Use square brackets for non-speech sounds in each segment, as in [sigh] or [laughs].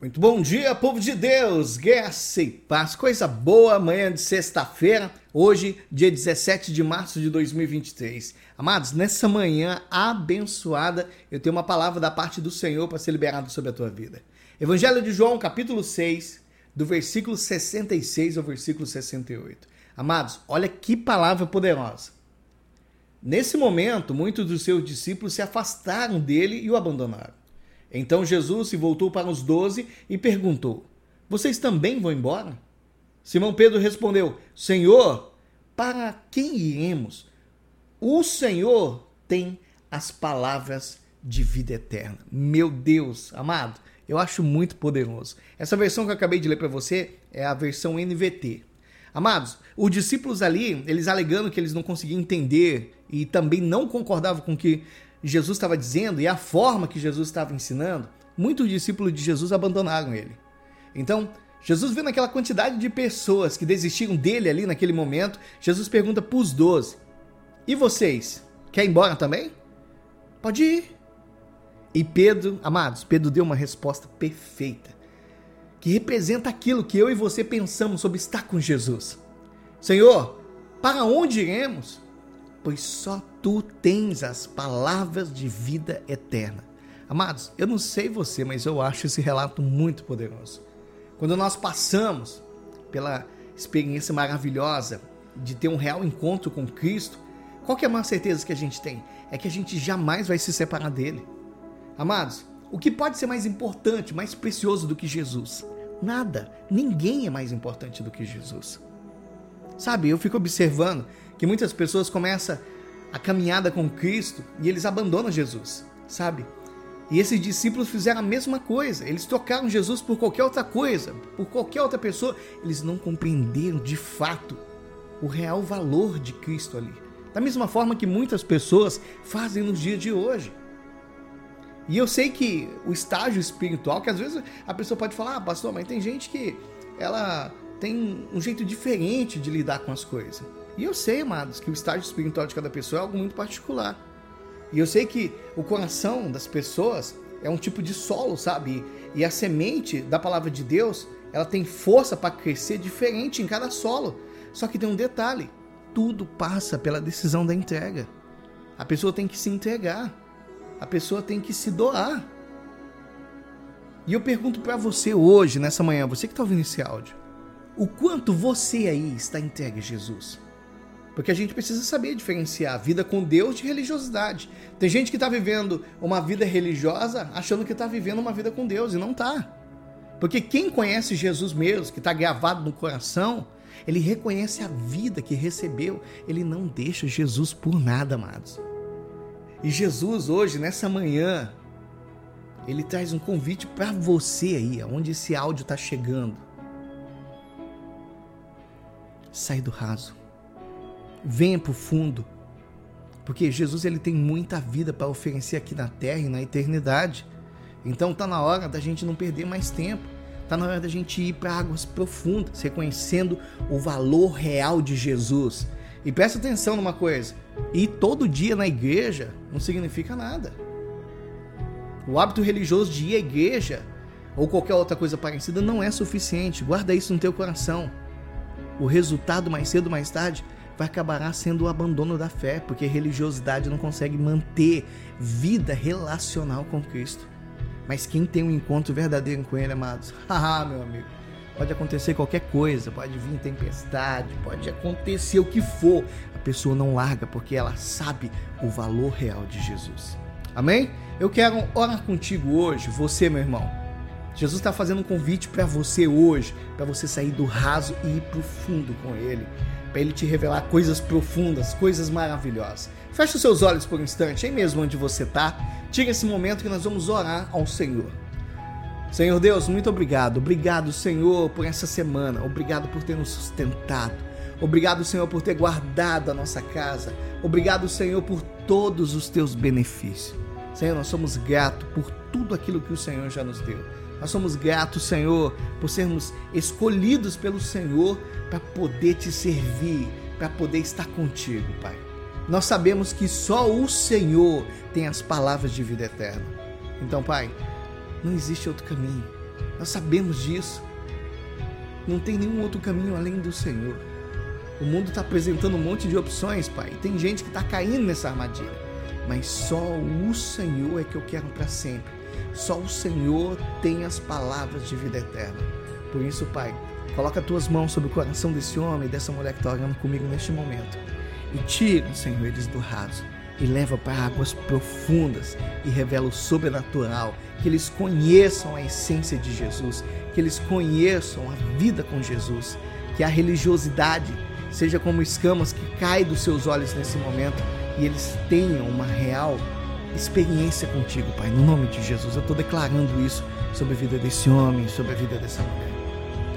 Muito bom dia, povo de Deus, graça e paz, coisa boa, amanhã de sexta-feira, hoje, dia 17 de março de 2023. Amados, nessa manhã abençoada, eu tenho uma palavra da parte do Senhor para ser liberado sobre a tua vida. Evangelho de João, capítulo 6, do versículo 66 ao versículo 68. Amados, olha que palavra poderosa. Nesse momento, muitos dos seus discípulos se afastaram dele e o abandonaram. Então Jesus se voltou para os doze e perguntou: Vocês também vão embora? Simão Pedro respondeu: Senhor, para quem iremos? O Senhor tem as palavras de vida eterna. Meu Deus, amado, eu acho muito poderoso. Essa versão que eu acabei de ler para você é a versão NVT. Amados, os discípulos ali, eles alegando que eles não conseguiam entender e também não concordavam com que Jesus estava dizendo e a forma que Jesus estava ensinando, muitos discípulos de Jesus abandonaram ele. Então, Jesus vendo aquela quantidade de pessoas que desistiram dele ali naquele momento, Jesus pergunta para os doze: E vocês? Quer ir embora também? Pode ir. E Pedro, amados, Pedro deu uma resposta perfeita, que representa aquilo que eu e você pensamos sobre estar com Jesus. Senhor, para onde iremos? Pois só tu tens as palavras de vida eterna. Amados, eu não sei você, mas eu acho esse relato muito poderoso. Quando nós passamos pela experiência maravilhosa de ter um real encontro com Cristo, qual que é a maior certeza que a gente tem? É que a gente jamais vai se separar dele. Amados, o que pode ser mais importante, mais precioso do que Jesus? Nada. Ninguém é mais importante do que Jesus. Sabe, eu fico observando que muitas pessoas começam a caminhada com Cristo e eles abandonam Jesus, sabe? E esses discípulos fizeram a mesma coisa. Eles trocaram Jesus por qualquer outra coisa, por qualquer outra pessoa. Eles não compreenderam de fato o real valor de Cristo ali. Da mesma forma que muitas pessoas fazem nos dias de hoje. E eu sei que o estágio espiritual, que às vezes a pessoa pode falar, ah, pastor, mas tem gente que ela tem um jeito diferente de lidar com as coisas. E eu sei, amados, que o estágio espiritual de cada pessoa é algo muito particular. E eu sei que o coração das pessoas é um tipo de solo, sabe? E a semente da palavra de Deus, ela tem força para crescer diferente em cada solo. Só que tem um detalhe: tudo passa pela decisão da entrega. A pessoa tem que se entregar. A pessoa tem que se doar. E eu pergunto para você hoje, nessa manhã, você que está ouvindo esse áudio, o quanto você aí está entregue a Jesus? Porque a gente precisa saber diferenciar a vida com Deus de religiosidade. Tem gente que está vivendo uma vida religiosa achando que está vivendo uma vida com Deus e não está. Porque quem conhece Jesus mesmo, que está gravado no coração, ele reconhece a vida que recebeu. Ele não deixa Jesus por nada, amados. E Jesus, hoje, nessa manhã, ele traz um convite para você aí, aonde esse áudio está chegando. Sai do raso venha para o fundo. Porque Jesus ele tem muita vida para oferecer aqui na terra e na eternidade. Então tá na hora da gente não perder mais tempo. Tá na hora da gente ir para águas profundas, reconhecendo o valor real de Jesus. E presta atenção numa coisa: ir todo dia na igreja não significa nada. O hábito religioso de ir à igreja ou qualquer outra coisa parecida não é suficiente. Guarda isso no teu coração. O resultado mais cedo ou mais tarde vai acabar sendo o abandono da fé, porque religiosidade não consegue manter vida relacional com Cristo. Mas quem tem um encontro verdadeiro com Ele, amados, haha, [laughs] meu amigo, pode acontecer qualquer coisa, pode vir tempestade, pode acontecer o que for, a pessoa não larga porque ela sabe o valor real de Jesus. Amém? Eu quero orar contigo hoje, você, meu irmão. Jesus está fazendo um convite para você hoje, para você sair do raso e ir para fundo com Ele para ele te revelar coisas profundas, coisas maravilhosas. Feche os seus olhos por um instante, aí mesmo onde você está. Tira esse momento que nós vamos orar ao Senhor. Senhor Deus, muito obrigado. Obrigado, Senhor, por essa semana. Obrigado por ter nos sustentado. Obrigado, Senhor, por ter guardado a nossa casa. Obrigado, Senhor, por todos os teus benefícios. Senhor, nós somos gratos por tudo aquilo que o Senhor já nos deu. Nós somos gratos, Senhor, por sermos escolhidos pelo Senhor para poder te servir, para poder estar contigo, Pai. Nós sabemos que só o Senhor tem as palavras de vida eterna. Então, Pai, não existe outro caminho. Nós sabemos disso. Não tem nenhum outro caminho além do Senhor. O mundo está apresentando um monte de opções, Pai. Tem gente que está caindo nessa armadilha. Mas só o Senhor é que eu quero para sempre. Só o Senhor tem as palavras de vida eterna. Por isso, Pai, coloca as tuas mãos sobre o coração desse homem e dessa mulher que está orando comigo neste momento. E tira, Senhor, eles do raso. E leva para águas profundas e revela o sobrenatural, que eles conheçam a essência de Jesus, que eles conheçam a vida com Jesus, que a religiosidade seja como escamas que caem dos seus olhos nesse momento. E eles tenham uma real experiência contigo, Pai. No nome de Jesus, eu estou declarando isso sobre a vida desse homem, sobre a vida dessa mulher.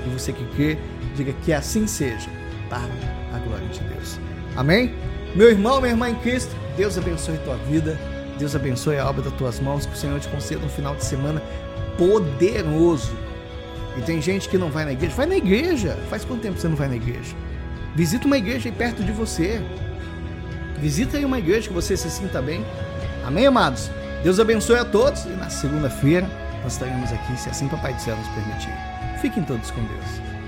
E você que crê, diga que assim seja, para a glória de Deus. Amém? Meu irmão, minha irmã em Cristo, Deus abençoe tua vida. Deus abençoe a obra das tuas mãos. Que o Senhor te conceda um final de semana poderoso. E tem gente que não vai na igreja. Vai na igreja. Faz quanto tempo você não vai na igreja? Visita uma igreja aí perto de você. Visita aí uma igreja que você se sinta bem. Amém, amados? Deus abençoe a todos. E na segunda-feira nós estaremos aqui, se assim Papai do Céu nos permitir. Fiquem todos com Deus.